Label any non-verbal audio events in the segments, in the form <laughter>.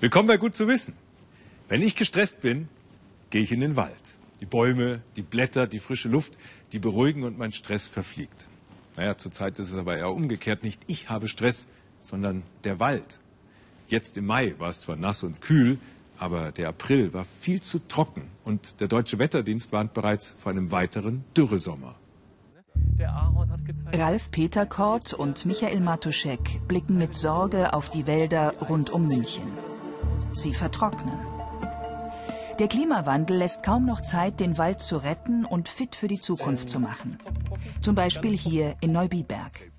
Willkommen bei Gut zu wissen. Wenn ich gestresst bin, gehe ich in den Wald. Die Bäume, die Blätter, die frische Luft, die beruhigen und mein Stress verfliegt. Naja, zurzeit ist es aber eher umgekehrt. Nicht ich habe Stress, sondern der Wald. Jetzt im Mai war es zwar nass und kühl, aber der April war viel zu trocken und der Deutsche Wetterdienst warnt bereits vor einem weiteren Dürresommer. Ralf Peterkort und Michael Matuschek blicken mit Sorge auf die Wälder rund um München. Sie vertrocknen. Der Klimawandel lässt kaum noch Zeit, den Wald zu retten und fit für die Zukunft zu machen. Zum Beispiel hier in Neubiberg.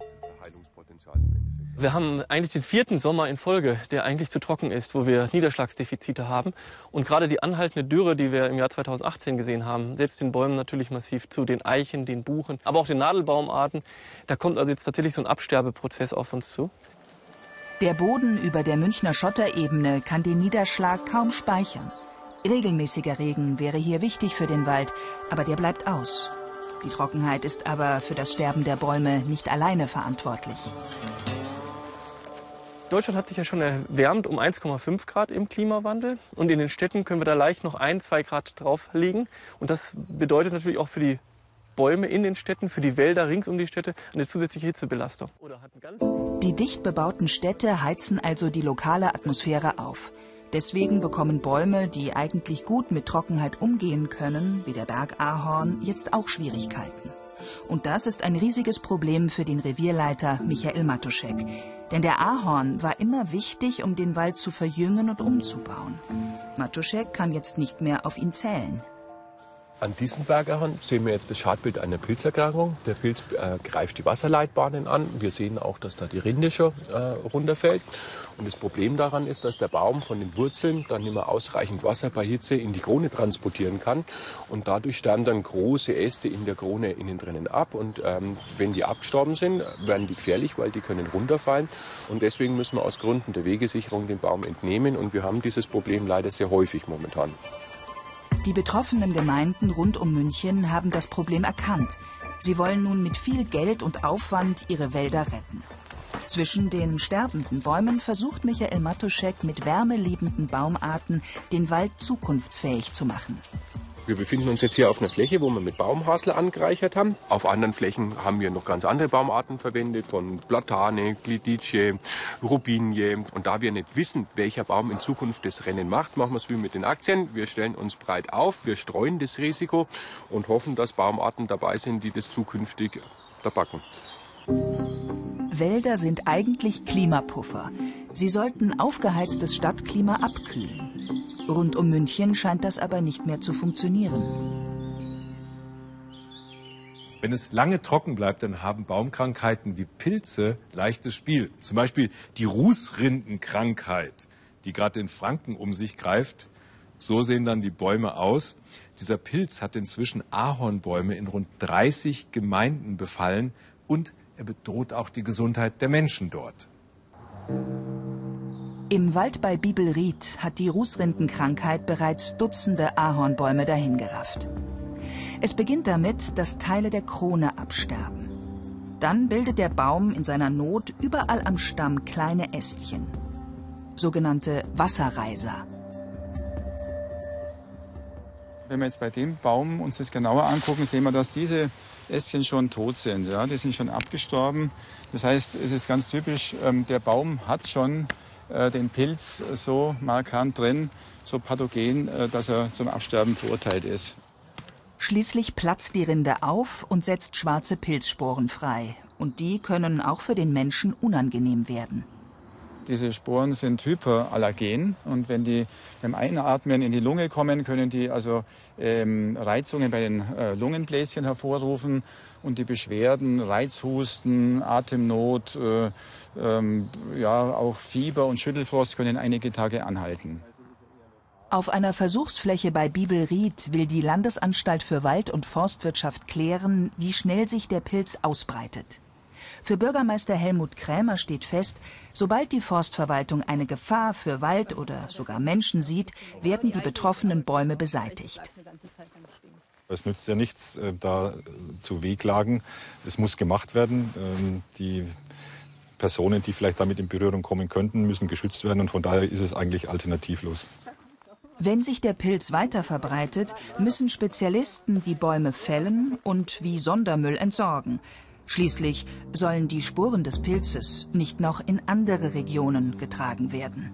Wir haben eigentlich den vierten Sommer in Folge, der eigentlich zu trocken ist, wo wir Niederschlagsdefizite haben. Und gerade die anhaltende Dürre, die wir im Jahr 2018 gesehen haben, setzt den Bäumen natürlich massiv zu, den Eichen, den Buchen, aber auch den Nadelbaumarten. Da kommt also jetzt tatsächlich so ein Absterbeprozess auf uns zu. Der Boden über der Münchner Schotterebene kann den Niederschlag kaum speichern. Regelmäßiger Regen wäre hier wichtig für den Wald, aber der bleibt aus. Die Trockenheit ist aber für das Sterben der Bäume nicht alleine verantwortlich. Deutschland hat sich ja schon erwärmt um 1,5 Grad im Klimawandel. Und in den Städten können wir da leicht noch ein, zwei Grad drauflegen. Und das bedeutet natürlich auch für die Bäume in den Städten, für die Wälder rings um die Städte eine zusätzliche Hitzebelastung. Die dicht bebauten Städte heizen also die lokale Atmosphäre auf. Deswegen bekommen Bäume, die eigentlich gut mit Trockenheit umgehen können, wie der Bergahorn, jetzt auch Schwierigkeiten. Und das ist ein riesiges Problem für den Revierleiter Michael Matuschek. Denn der Ahorn war immer wichtig, um den Wald zu verjüngen und umzubauen. Matuschek kann jetzt nicht mehr auf ihn zählen. An diesem Bergahorn sehen wir jetzt das Schadbild einer Pilzerkrankung. Der Pilz äh, greift die Wasserleitbahnen an. Wir sehen auch, dass da die Rinde schon äh, runterfällt. Und das Problem daran ist, dass der Baum von den Wurzeln dann nicht mehr ausreichend Wasser bei Hitze in die Krone transportieren kann. Und dadurch sterben dann große Äste in der Krone innen drinnen ab. Und ähm, wenn die abgestorben sind, werden die gefährlich, weil die können runterfallen. Und deswegen müssen wir aus Gründen der Wegesicherung den Baum entnehmen. Und wir haben dieses Problem leider sehr häufig momentan. Die betroffenen Gemeinden rund um München haben das Problem erkannt. Sie wollen nun mit viel Geld und Aufwand ihre Wälder retten. Zwischen den sterbenden Bäumen versucht Michael Matuschek mit wärmeliebenden Baumarten den Wald zukunftsfähig zu machen. Wir befinden uns jetzt hier auf einer Fläche, wo wir mit Baumhasel angereichert haben. Auf anderen Flächen haben wir noch ganz andere Baumarten verwendet, von Platane, Glidice, Rubinie. Und da wir nicht wissen, welcher Baum in Zukunft das Rennen macht, machen wir es wie mit den Aktien. Wir stellen uns breit auf, wir streuen das Risiko und hoffen, dass Baumarten dabei sind, die das zukünftig verpacken. Wälder sind eigentlich Klimapuffer. Sie sollten aufgeheiztes Stadtklima abkühlen. Rund um München scheint das aber nicht mehr zu funktionieren. Wenn es lange trocken bleibt, dann haben Baumkrankheiten wie Pilze leichtes Spiel. Zum Beispiel die Rußrindenkrankheit, die gerade in Franken um sich greift. So sehen dann die Bäume aus. Dieser Pilz hat inzwischen Ahornbäume in rund 30 Gemeinden befallen und er bedroht auch die Gesundheit der Menschen dort. Im Wald bei Bibelried hat die Rußrindenkrankheit bereits Dutzende Ahornbäume dahingerafft. Es beginnt damit, dass Teile der Krone absterben. Dann bildet der Baum in seiner Not überall am Stamm kleine Ästchen, sogenannte Wasserreiser. Wenn wir jetzt bei dem Baum uns das genauer angucken, sehen wir, dass diese Ästchen schon tot sind. Ja? Die sind schon abgestorben. Das heißt, es ist ganz typisch, ähm, der Baum hat schon den Pilz so markant drin, so pathogen, äh, dass er zum Absterben verurteilt ist. Schließlich platzt die Rinde auf und setzt schwarze Pilzsporen frei. Und die können auch für den Menschen unangenehm werden. Diese Sporen sind hyperallergen und wenn die beim Einatmen in die Lunge kommen, können die also ähm, Reizungen bei den äh, Lungenbläschen hervorrufen und die Beschwerden, Reizhusten, Atemnot, äh, ähm, ja auch Fieber und Schüttelfrost können einige Tage anhalten. Auf einer Versuchsfläche bei Bibelried will die Landesanstalt für Wald- und Forstwirtschaft klären, wie schnell sich der Pilz ausbreitet. Für Bürgermeister Helmut Krämer steht fest, sobald die Forstverwaltung eine Gefahr für Wald oder sogar Menschen sieht, werden die betroffenen Bäume beseitigt. Es nützt ja nichts, äh, da zu wehklagen. Es muss gemacht werden. Ähm, die Personen, die vielleicht damit in Berührung kommen könnten, müssen geschützt werden. Und von daher ist es eigentlich alternativlos. Wenn sich der Pilz weiter verbreitet, müssen Spezialisten die Bäume fällen und wie Sondermüll entsorgen. Schließlich sollen die Spuren des Pilzes nicht noch in andere Regionen getragen werden.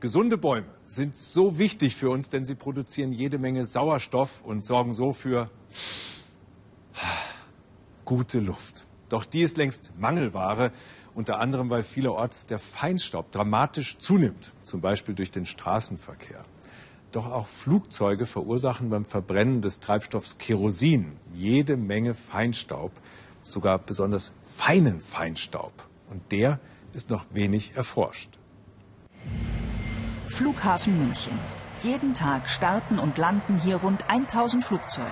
Gesunde Bäume sind so wichtig für uns, denn sie produzieren jede Menge Sauerstoff und sorgen so für gute Luft. Doch die ist längst Mangelware unter anderem weil vielerorts der Feinstaub dramatisch zunimmt, zum Beispiel durch den Straßenverkehr. Doch auch Flugzeuge verursachen beim Verbrennen des Treibstoffs Kerosin jede Menge Feinstaub, sogar besonders feinen Feinstaub. Und der ist noch wenig erforscht. Flughafen München. Jeden Tag starten und landen hier rund 1000 Flugzeuge.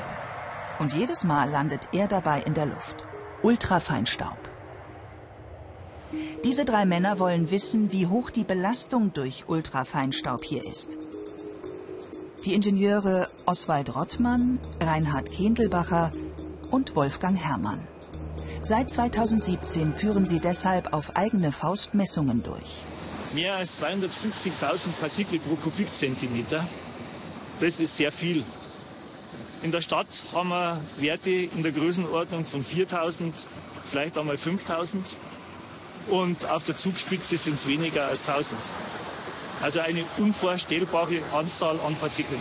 Und jedes Mal landet er dabei in der Luft. Ultrafeinstaub. Diese drei Männer wollen wissen, wie hoch die Belastung durch Ultrafeinstaub hier ist. Die Ingenieure Oswald Rottmann, Reinhard Kendelbacher und Wolfgang Herrmann. Seit 2017 führen sie deshalb auf eigene Faust Messungen durch. Mehr als 250.000 Partikel pro Kubikzentimeter. Das ist sehr viel. In der Stadt haben wir Werte in der Größenordnung von 4.000, vielleicht einmal 5.000 und auf der Zugspitze sind es weniger als 1000. Also eine unvorstellbare Anzahl an Partikeln.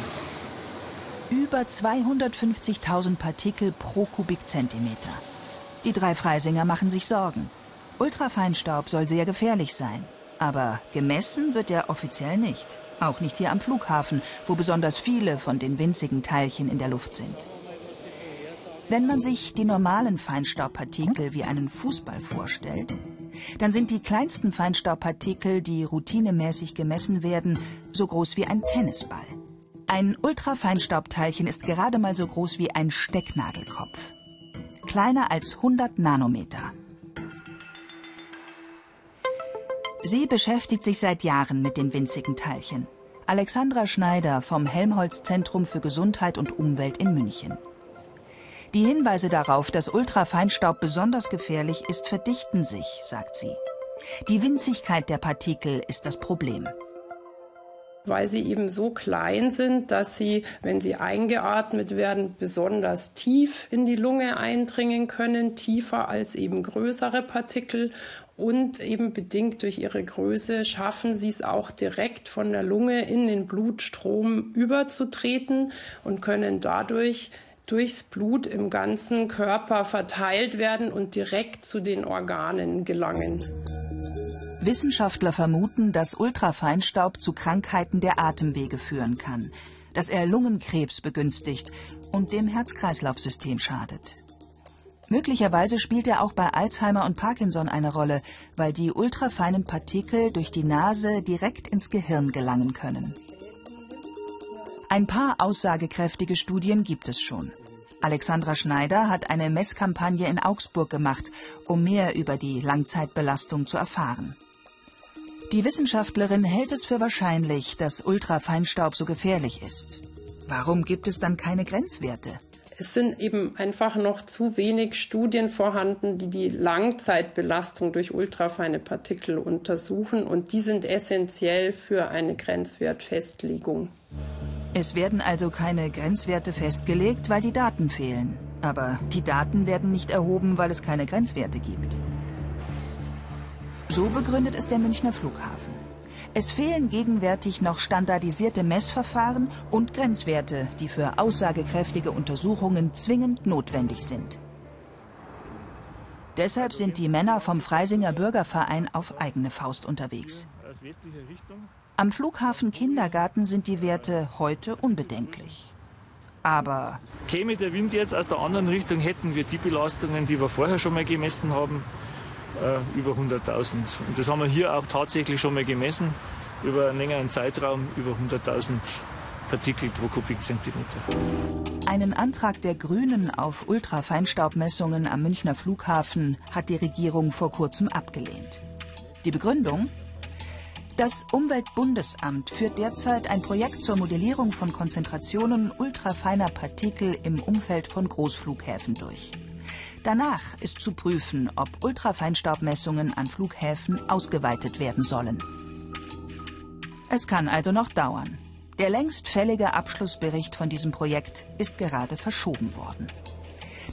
Über 250.000 Partikel pro Kubikzentimeter. Die drei Freisinger machen sich Sorgen. Ultrafeinstaub soll sehr gefährlich sein. Aber gemessen wird er offiziell nicht. Auch nicht hier am Flughafen, wo besonders viele von den winzigen Teilchen in der Luft sind. Wenn man sich die normalen Feinstaubpartikel wie einen Fußball vorstellt, dann sind die kleinsten Feinstaubpartikel, die routinemäßig gemessen werden, so groß wie ein Tennisball. Ein Ultrafeinstaubteilchen ist gerade mal so groß wie ein Stecknadelkopf. Kleiner als 100 Nanometer. Sie beschäftigt sich seit Jahren mit den winzigen Teilchen. Alexandra Schneider vom Helmholtz Zentrum für Gesundheit und Umwelt in München. Die Hinweise darauf, dass Ultrafeinstaub besonders gefährlich ist, verdichten sich, sagt sie. Die Winzigkeit der Partikel ist das Problem weil sie eben so klein sind, dass sie, wenn sie eingeatmet werden, besonders tief in die Lunge eindringen können, tiefer als eben größere Partikel. Und eben bedingt durch ihre Größe schaffen sie es auch direkt von der Lunge in den Blutstrom überzutreten und können dadurch durchs Blut im ganzen Körper verteilt werden und direkt zu den Organen gelangen. Wissenschaftler vermuten, dass Ultrafeinstaub zu Krankheiten der Atemwege führen kann, dass er Lungenkrebs begünstigt und dem Herz-Kreislauf-System schadet. Möglicherweise spielt er auch bei Alzheimer und Parkinson eine Rolle, weil die ultrafeinen Partikel durch die Nase direkt ins Gehirn gelangen können. Ein paar aussagekräftige Studien gibt es schon. Alexandra Schneider hat eine Messkampagne in Augsburg gemacht, um mehr über die Langzeitbelastung zu erfahren. Die Wissenschaftlerin hält es für wahrscheinlich, dass Ultrafeinstaub so gefährlich ist. Warum gibt es dann keine Grenzwerte? Es sind eben einfach noch zu wenig Studien vorhanden, die die Langzeitbelastung durch ultrafeine Partikel untersuchen und die sind essentiell für eine Grenzwertfestlegung. Es werden also keine Grenzwerte festgelegt, weil die Daten fehlen. Aber die Daten werden nicht erhoben, weil es keine Grenzwerte gibt. So begründet es der Münchner Flughafen. Es fehlen gegenwärtig noch standardisierte Messverfahren und Grenzwerte, die für aussagekräftige Untersuchungen zwingend notwendig sind. Deshalb sind die Männer vom Freisinger Bürgerverein auf eigene Faust unterwegs. Am Flughafen Kindergarten sind die Werte heute unbedenklich. Aber käme der Wind jetzt aus der anderen Richtung, hätten wir die Belastungen, die wir vorher schon mal gemessen haben, äh, über 100.000. Und das haben wir hier auch tatsächlich schon mal gemessen, über einen längeren Zeitraum, über 100.000 Partikel pro Kubikzentimeter. Einen Antrag der Grünen auf Ultrafeinstaubmessungen am Münchner Flughafen hat die Regierung vor kurzem abgelehnt. Die Begründung? Das Umweltbundesamt führt derzeit ein Projekt zur Modellierung von Konzentrationen ultrafeiner Partikel im Umfeld von Großflughäfen durch. Danach ist zu prüfen, ob Ultrafeinstaubmessungen an Flughäfen ausgeweitet werden sollen. Es kann also noch dauern. Der längst fällige Abschlussbericht von diesem Projekt ist gerade verschoben worden.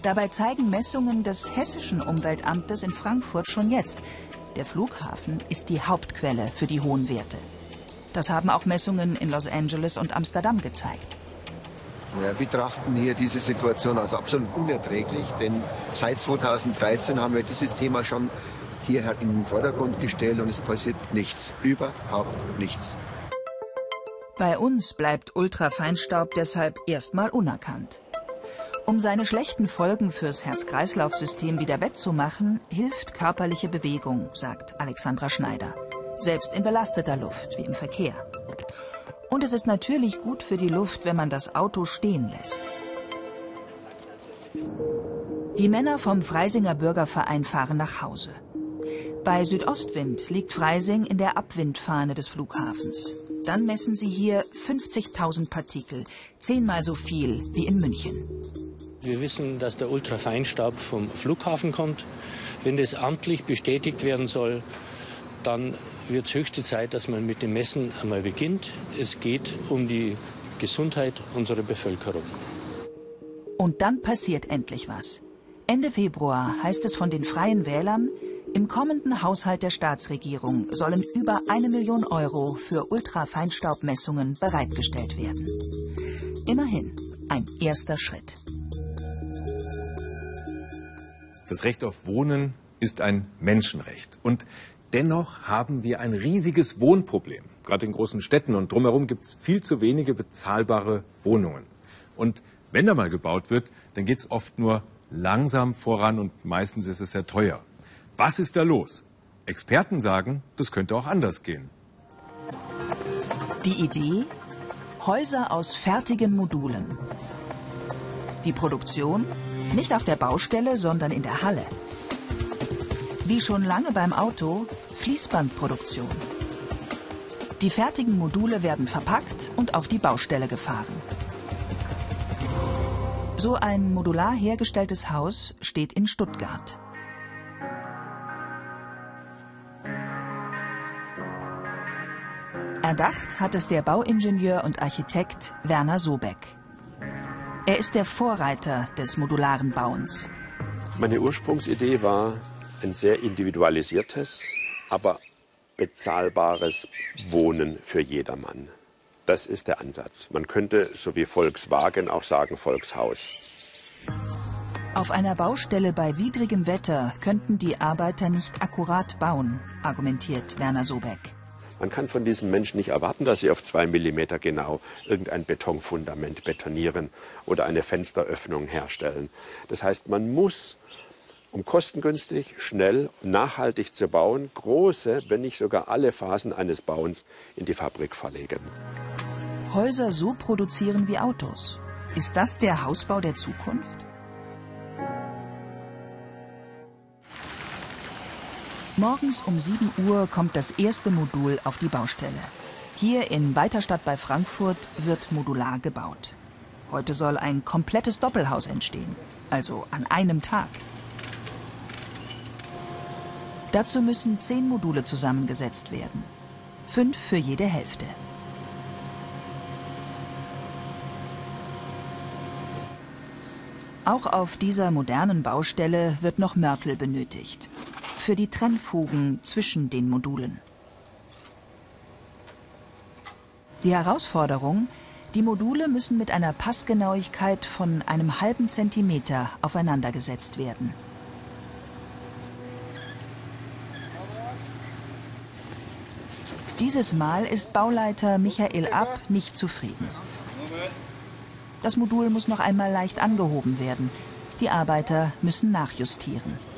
Dabei zeigen Messungen des hessischen Umweltamtes in Frankfurt schon jetzt, der Flughafen ist die Hauptquelle für die hohen Werte. Das haben auch Messungen in Los Angeles und Amsterdam gezeigt. Wir betrachten hier diese Situation als absolut unerträglich, denn seit 2013 haben wir dieses Thema schon hier in den Vordergrund gestellt und es passiert nichts, überhaupt nichts. Bei uns bleibt Ultrafeinstaub deshalb erstmal unerkannt. Um seine schlechten Folgen fürs Herz-Kreislauf-System wieder wettzumachen, hilft körperliche Bewegung, sagt Alexandra Schneider. Selbst in belasteter Luft, wie im Verkehr. Und es ist natürlich gut für die Luft, wenn man das Auto stehen lässt. Die Männer vom Freisinger Bürgerverein fahren nach Hause. Bei Südostwind liegt Freising in der Abwindfahne des Flughafens. Dann messen sie hier 50.000 Partikel, zehnmal so viel wie in München. Wir wissen, dass der Ultrafeinstaub vom Flughafen kommt. Wenn das amtlich bestätigt werden soll, dann wird es höchste Zeit, dass man mit dem Messen einmal beginnt. Es geht um die Gesundheit unserer Bevölkerung. Und dann passiert endlich was. Ende Februar heißt es von den Freien Wählern, im kommenden Haushalt der Staatsregierung sollen über eine Million Euro für Ultrafeinstaubmessungen bereitgestellt werden. Immerhin ein erster Schritt. Das Recht auf Wohnen ist ein Menschenrecht. Und Dennoch haben wir ein riesiges Wohnproblem. Gerade in großen Städten und drumherum gibt es viel zu wenige bezahlbare Wohnungen. Und wenn da mal gebaut wird, dann geht es oft nur langsam voran und meistens ist es sehr teuer. Was ist da los? Experten sagen, das könnte auch anders gehen. Die Idee? Häuser aus fertigen Modulen. Die Produktion? Nicht auf der Baustelle, sondern in der Halle. Wie schon lange beim Auto, Fließbandproduktion. Die fertigen Module werden verpackt und auf die Baustelle gefahren. So ein modular hergestelltes Haus steht in Stuttgart. Erdacht hat es der Bauingenieur und Architekt Werner Sobeck. Er ist der Vorreiter des modularen Bauens. Meine Ursprungsidee war, ein sehr individualisiertes, aber bezahlbares Wohnen für jedermann. Das ist der Ansatz. Man könnte, so wie Volkswagen, auch sagen Volkshaus. Auf einer Baustelle bei widrigem Wetter könnten die Arbeiter nicht akkurat bauen, argumentiert Werner Sobeck. Man kann von diesen Menschen nicht erwarten, dass sie auf zwei Millimeter genau irgendein Betonfundament betonieren oder eine Fensteröffnung herstellen. Das heißt, man muss um kostengünstig, schnell, nachhaltig zu bauen, große, wenn nicht sogar alle Phasen eines Bauens in die Fabrik verlegen. Häuser so produzieren wie Autos. Ist das der Hausbau der Zukunft? Morgens um 7 Uhr kommt das erste Modul auf die Baustelle. Hier in Weiterstadt bei Frankfurt wird modular gebaut. Heute soll ein komplettes Doppelhaus entstehen, also an einem Tag. Dazu müssen zehn Module zusammengesetzt werden. Fünf für jede Hälfte. Auch auf dieser modernen Baustelle wird noch Mörtel benötigt. Für die Trennfugen zwischen den Modulen. Die Herausforderung, die Module müssen mit einer Passgenauigkeit von einem halben Zentimeter aufeinander gesetzt werden. Dieses Mal ist Bauleiter Michael App nicht zufrieden. Das Modul muss noch einmal leicht angehoben werden. Die Arbeiter müssen nachjustieren.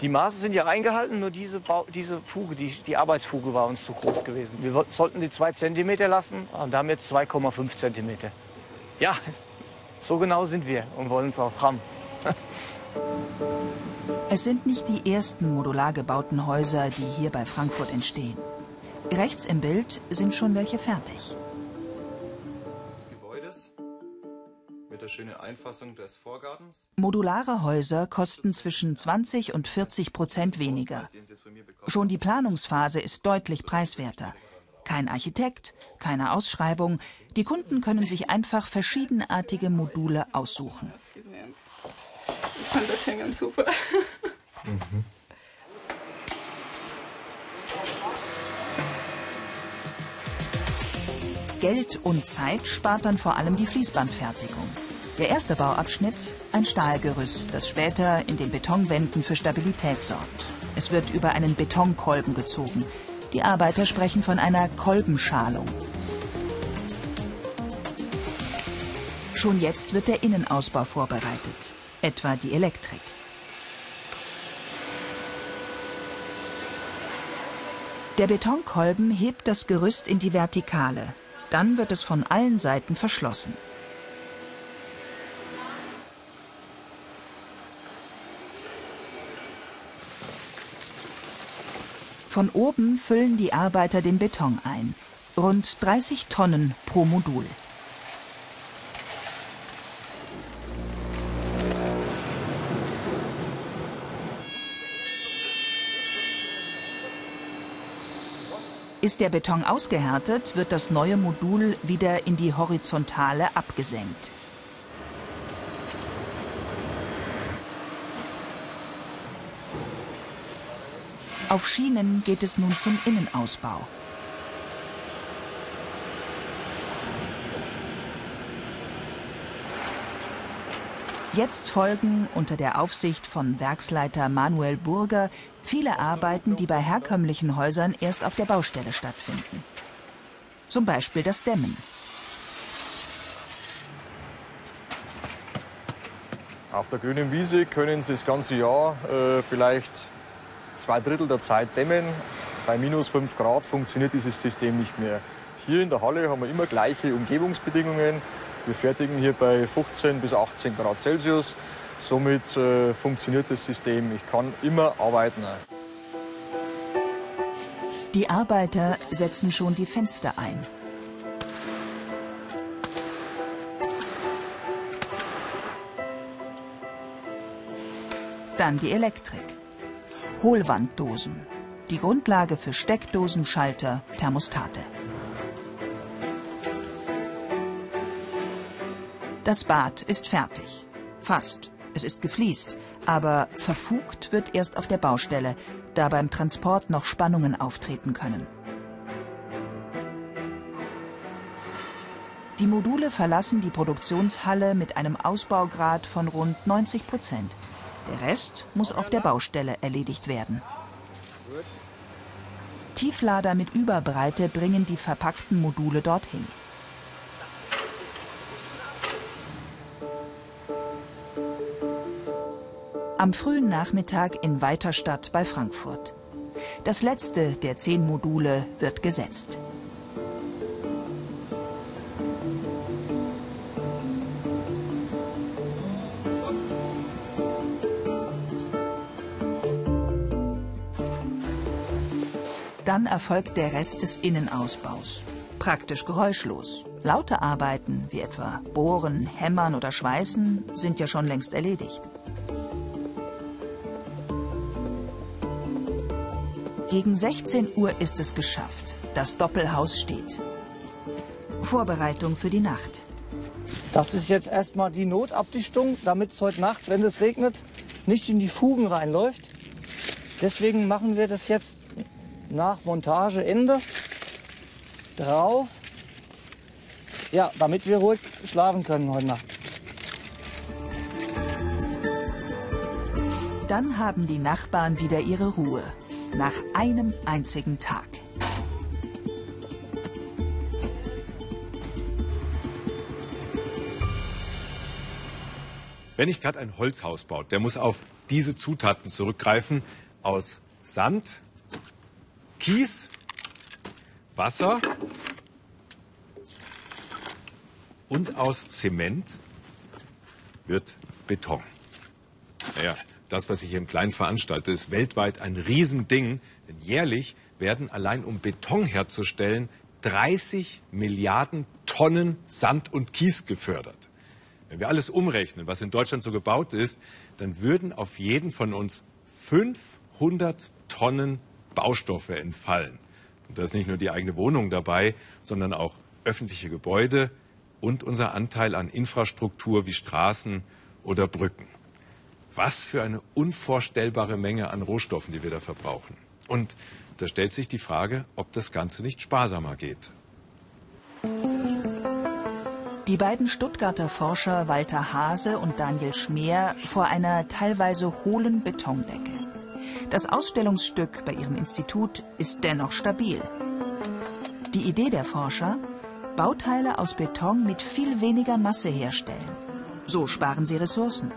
Die Maße sind ja eingehalten, nur diese, Bau, diese Fuge, die, die, Arbeitsfuge war uns zu groß gewesen. Wir sollten die 2 cm lassen und haben jetzt 2,5 cm. Ja, <laughs> so genau sind wir und wollen es auch haben. <laughs> Es sind nicht die ersten modular gebauten Häuser, die hier bei Frankfurt entstehen. Rechts im Bild sind schon welche fertig. Wunderschöne Einfassung des Vorgartens. Modulare Häuser kosten zwischen 20 und 40 Prozent weniger. Schon die Planungsphase ist deutlich preiswerter. Kein Architekt, keine Ausschreibung. Die Kunden können sich einfach verschiedenartige Module aussuchen. Ich fand das hier ganz super. Mhm. Geld und Zeit spart dann vor allem die Fließbandfertigung. Der erste Bauabschnitt, ein Stahlgerüst, das später in den Betonwänden für Stabilität sorgt. Es wird über einen Betonkolben gezogen. Die Arbeiter sprechen von einer Kolbenschalung. Schon jetzt wird der Innenausbau vorbereitet, etwa die Elektrik. Der Betonkolben hebt das Gerüst in die Vertikale, dann wird es von allen Seiten verschlossen. Von oben füllen die Arbeiter den Beton ein. Rund 30 Tonnen pro Modul. Ist der Beton ausgehärtet, wird das neue Modul wieder in die Horizontale abgesenkt. Auf Schienen geht es nun zum Innenausbau. Jetzt folgen unter der Aufsicht von Werksleiter Manuel Burger viele Arbeiten, die bei herkömmlichen Häusern erst auf der Baustelle stattfinden. Zum Beispiel das Dämmen. Auf der grünen Wiese können Sie das ganze Jahr äh, vielleicht zwei Drittel der Zeit dämmen. Bei minus 5 Grad funktioniert dieses System nicht mehr. Hier in der Halle haben wir immer gleiche Umgebungsbedingungen. Wir fertigen hier bei 15 bis 18 Grad Celsius. Somit äh, funktioniert das System. Ich kann immer arbeiten. Die Arbeiter setzen schon die Fenster ein. Dann die Elektrik. Hohlwanddosen. Die Grundlage für Steckdosen, Schalter, Thermostate. Das Bad ist fertig. Fast. Es ist gefliest. Aber verfugt wird erst auf der Baustelle, da beim Transport noch Spannungen auftreten können. Die Module verlassen die Produktionshalle mit einem Ausbaugrad von rund 90 Prozent. Der Rest muss auf der Baustelle erledigt werden. Tieflader mit Überbreite bringen die verpackten Module dorthin. am frühen Nachmittag in Weiterstadt bei Frankfurt. Das letzte der zehn Module wird gesetzt. Dann erfolgt der Rest des Innenausbaus. Praktisch geräuschlos. Laute Arbeiten, wie etwa Bohren, Hämmern oder Schweißen, sind ja schon längst erledigt. Gegen 16 Uhr ist es geschafft. Das Doppelhaus steht. Vorbereitung für die Nacht. Das ist jetzt erstmal die Notabdichtung, damit es heute Nacht, wenn es regnet, nicht in die Fugen reinläuft. Deswegen machen wir das jetzt nach Montageende drauf. Ja, damit wir ruhig schlafen können heute Nacht. Dann haben die Nachbarn wieder ihre Ruhe nach einem einzigen Tag. Wer nicht gerade ein Holzhaus baut, der muss auf diese Zutaten zurückgreifen aus Sand, Kies, Wasser und aus Zement wird Beton. Naja, das, was ich hier im Kleinen veranstalte, ist weltweit ein Riesending. Denn jährlich werden allein um Beton herzustellen 30 Milliarden Tonnen Sand und Kies gefördert. Wenn wir alles umrechnen, was in Deutschland so gebaut ist, dann würden auf jeden von uns 500 Tonnen Baustoffe entfallen. Und da ist nicht nur die eigene Wohnung dabei, sondern auch öffentliche Gebäude und unser Anteil an Infrastruktur wie Straßen oder Brücken. Was für eine unvorstellbare Menge an Rohstoffen, die wir da verbrauchen. Und da stellt sich die Frage, ob das Ganze nicht sparsamer geht. Die beiden Stuttgarter Forscher Walter Hase und Daniel Schmeer vor einer teilweise hohlen Betondecke. Das Ausstellungsstück bei ihrem Institut ist dennoch stabil. Die Idee der Forscher? Bauteile aus Beton mit viel weniger Masse herstellen. So sparen sie Ressourcen.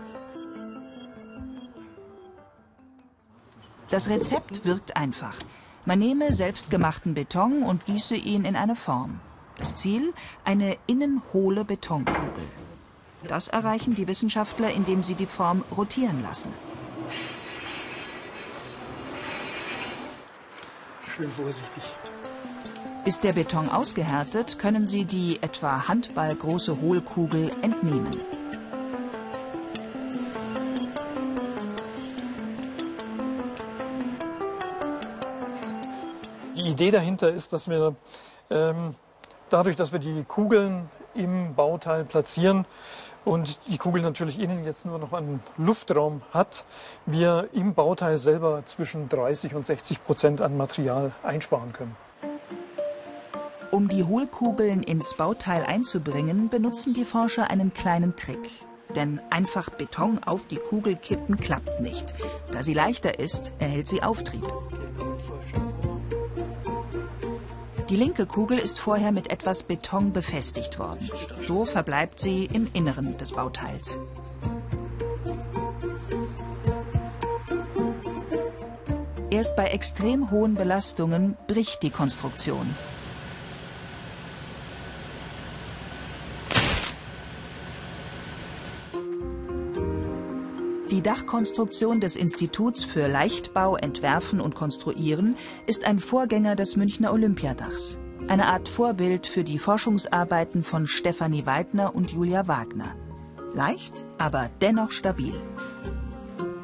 Das Rezept wirkt einfach. Man nehme selbstgemachten Beton und gieße ihn in eine Form. Das Ziel? Eine innenhohle Betonkugel. Das erreichen die Wissenschaftler, indem sie die Form rotieren lassen. Schön vorsichtig. Ist der Beton ausgehärtet, können sie die etwa handballgroße Hohlkugel entnehmen. Die Idee dahinter ist, dass wir ähm, dadurch, dass wir die Kugeln im Bauteil platzieren und die Kugel natürlich innen jetzt nur noch einen Luftraum hat, wir im Bauteil selber zwischen 30 und 60 Prozent an Material einsparen können. Um die Hohlkugeln ins Bauteil einzubringen, benutzen die Forscher einen kleinen Trick. Denn einfach Beton auf die Kugel kippen klappt nicht. Da sie leichter ist, erhält sie Auftrieb. Die linke Kugel ist vorher mit etwas Beton befestigt worden. So verbleibt sie im Inneren des Bauteils. Erst bei extrem hohen Belastungen bricht die Konstruktion. Die Dachkonstruktion des Instituts für Leichtbau, Entwerfen und Konstruieren ist ein Vorgänger des Münchner Olympiadachs. Eine Art Vorbild für die Forschungsarbeiten von Stefanie Weidner und Julia Wagner. Leicht, aber dennoch stabil.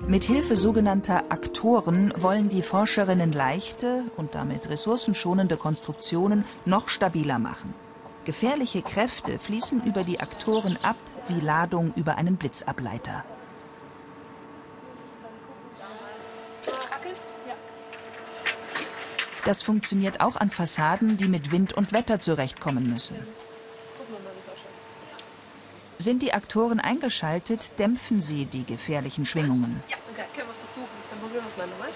Mit Hilfe sogenannter Aktoren wollen die Forscherinnen leichte und damit ressourcenschonende Konstruktionen noch stabiler machen. Gefährliche Kräfte fließen über die Aktoren ab wie Ladung über einen Blitzableiter. Das funktioniert auch an Fassaden, die mit Wind und Wetter zurechtkommen müssen. Sind die Aktoren eingeschaltet, dämpfen sie die gefährlichen Schwingungen. Ja, das können wir versuchen. Dann probieren wir es mal nochmal.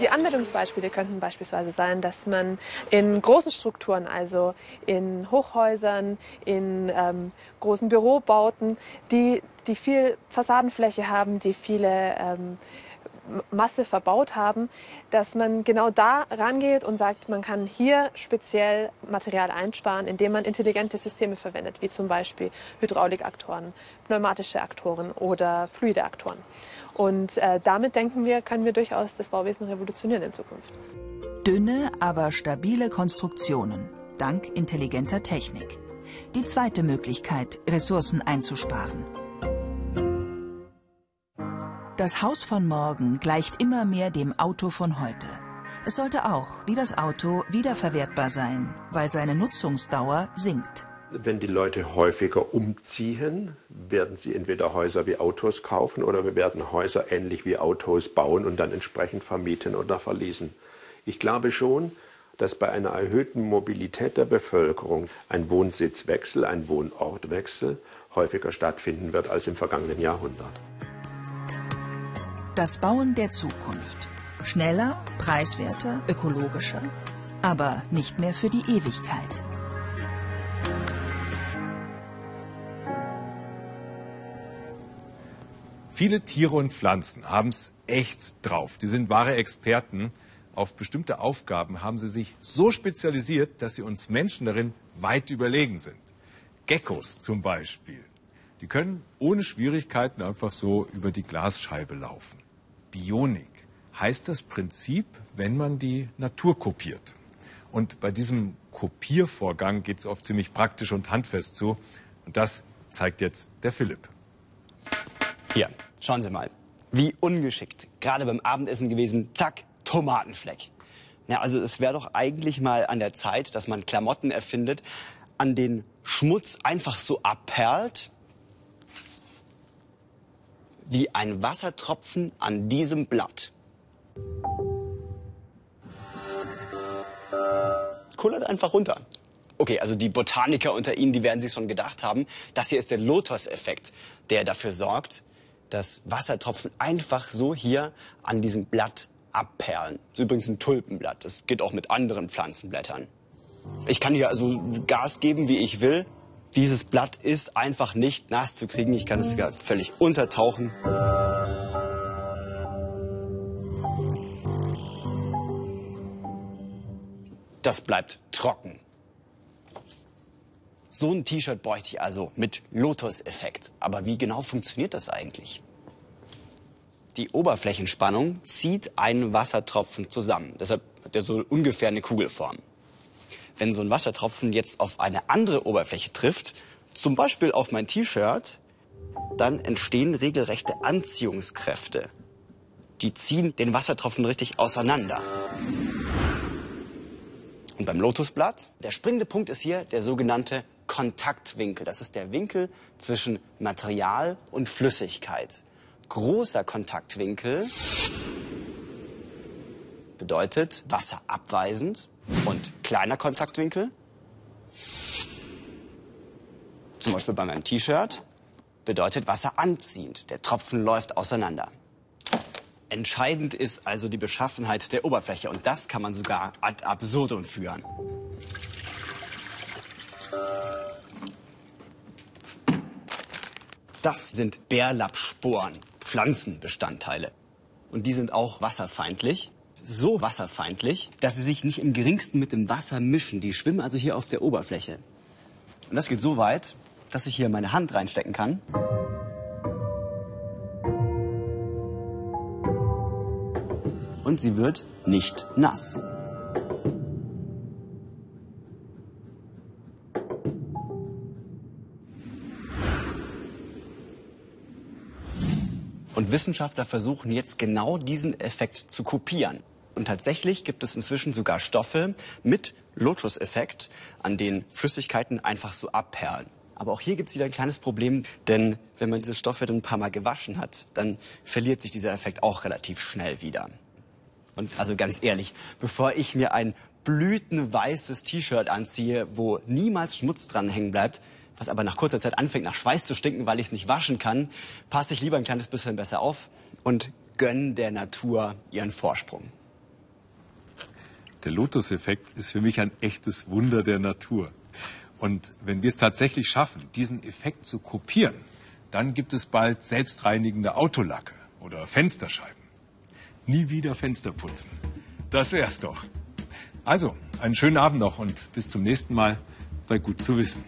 Die Anwendungsbeispiele könnten beispielsweise sein, dass man in großen Strukturen, also in Hochhäusern, in ähm, großen Bürobauten, die, die viel Fassadenfläche haben, die viele ähm, Masse verbaut haben, dass man genau da rangeht und sagt, man kann hier speziell Material einsparen, indem man intelligente Systeme verwendet, wie zum Beispiel Hydraulikaktoren, pneumatische Aktoren oder fluide Aktoren. Und äh, damit denken wir, können wir durchaus das Bauwesen revolutionieren in Zukunft. Dünne, aber stabile Konstruktionen, dank intelligenter Technik. Die zweite Möglichkeit, Ressourcen einzusparen. Das Haus von morgen gleicht immer mehr dem Auto von heute. Es sollte auch, wie das Auto, wiederverwertbar sein, weil seine Nutzungsdauer sinkt. Wenn die Leute häufiger umziehen, werden sie entweder Häuser wie Autos kaufen oder wir werden Häuser ähnlich wie Autos bauen und dann entsprechend vermieten oder verließen. Ich glaube schon, dass bei einer erhöhten Mobilität der Bevölkerung ein Wohnsitzwechsel, ein Wohnortwechsel häufiger stattfinden wird als im vergangenen Jahrhundert. Das Bauen der Zukunft. Schneller, preiswerter, ökologischer, aber nicht mehr für die Ewigkeit. Viele Tiere und Pflanzen haben es echt drauf. Die sind wahre Experten. Auf bestimmte Aufgaben haben sie sich so spezialisiert, dass sie uns Menschen darin weit überlegen sind. Geckos zum Beispiel. Die können ohne Schwierigkeiten einfach so über die Glasscheibe laufen. Bionik heißt das Prinzip, wenn man die Natur kopiert. Und bei diesem Kopiervorgang geht es oft ziemlich praktisch und handfest zu. Und das zeigt jetzt der Philipp. Hier, schauen Sie mal. Wie ungeschickt. Gerade beim Abendessen gewesen. Zack, Tomatenfleck. Ja, also es wäre doch eigentlich mal an der Zeit, dass man Klamotten erfindet, an den Schmutz einfach so abperlt, wie ein Wassertropfen an diesem Blatt. Kullert einfach runter. Okay, also die Botaniker unter Ihnen, die werden sich schon gedacht haben, das hier ist der Lotus-Effekt, der dafür sorgt, dass Wassertropfen einfach so hier an diesem Blatt abperlen. Das ist übrigens ein Tulpenblatt. Das geht auch mit anderen Pflanzenblättern. Ich kann hier also Gas geben, wie ich will. Dieses Blatt ist einfach nicht nass zu kriegen. Ich kann es sogar völlig untertauchen. Das bleibt trocken. So ein T-Shirt bräuchte ich also mit Lotus-Effekt. Aber wie genau funktioniert das eigentlich? Die Oberflächenspannung zieht einen Wassertropfen zusammen. Deshalb hat er so ungefähr eine Kugelform. Wenn so ein Wassertropfen jetzt auf eine andere Oberfläche trifft, zum Beispiel auf mein T-Shirt, dann entstehen regelrechte Anziehungskräfte. Die ziehen den Wassertropfen richtig auseinander. Und beim Lotusblatt, der springende Punkt ist hier der sogenannte Kontaktwinkel. Das ist der Winkel zwischen Material und Flüssigkeit großer Kontaktwinkel bedeutet wasserabweisend und kleiner Kontaktwinkel, zum Beispiel bei meinem T-Shirt, bedeutet wasseranziehend. Der Tropfen läuft auseinander. Entscheidend ist also die Beschaffenheit der Oberfläche und das kann man sogar ad absurdum führen. Das sind Bärlappsporen. Pflanzenbestandteile. Und die sind auch wasserfeindlich. So wasserfeindlich, dass sie sich nicht im geringsten mit dem Wasser mischen. Die schwimmen also hier auf der Oberfläche. Und das geht so weit, dass ich hier meine Hand reinstecken kann. Und sie wird nicht nass. Und Wissenschaftler versuchen jetzt genau diesen Effekt zu kopieren. Und tatsächlich gibt es inzwischen sogar Stoffe mit Lotus-Effekt, an denen Flüssigkeiten einfach so abperlen. Aber auch hier gibt es wieder ein kleines Problem, denn wenn man diese Stoffe dann ein paar Mal gewaschen hat, dann verliert sich dieser Effekt auch relativ schnell wieder. Und also ganz ehrlich, bevor ich mir ein blütenweißes T-Shirt anziehe, wo niemals Schmutz dran hängen bleibt, was aber nach kurzer Zeit anfängt nach Schweiß zu stinken, weil ich es nicht waschen kann, passe ich lieber ein kleines bisschen besser auf und gönne der Natur ihren Vorsprung. Der Lotus-Effekt ist für mich ein echtes Wunder der Natur. Und wenn wir es tatsächlich schaffen, diesen Effekt zu kopieren, dann gibt es bald selbstreinigende Autolacke oder Fensterscheiben. Nie wieder Fenster putzen. Das wär's doch. Also, einen schönen Abend noch und bis zum nächsten Mal bei Gut zu wissen.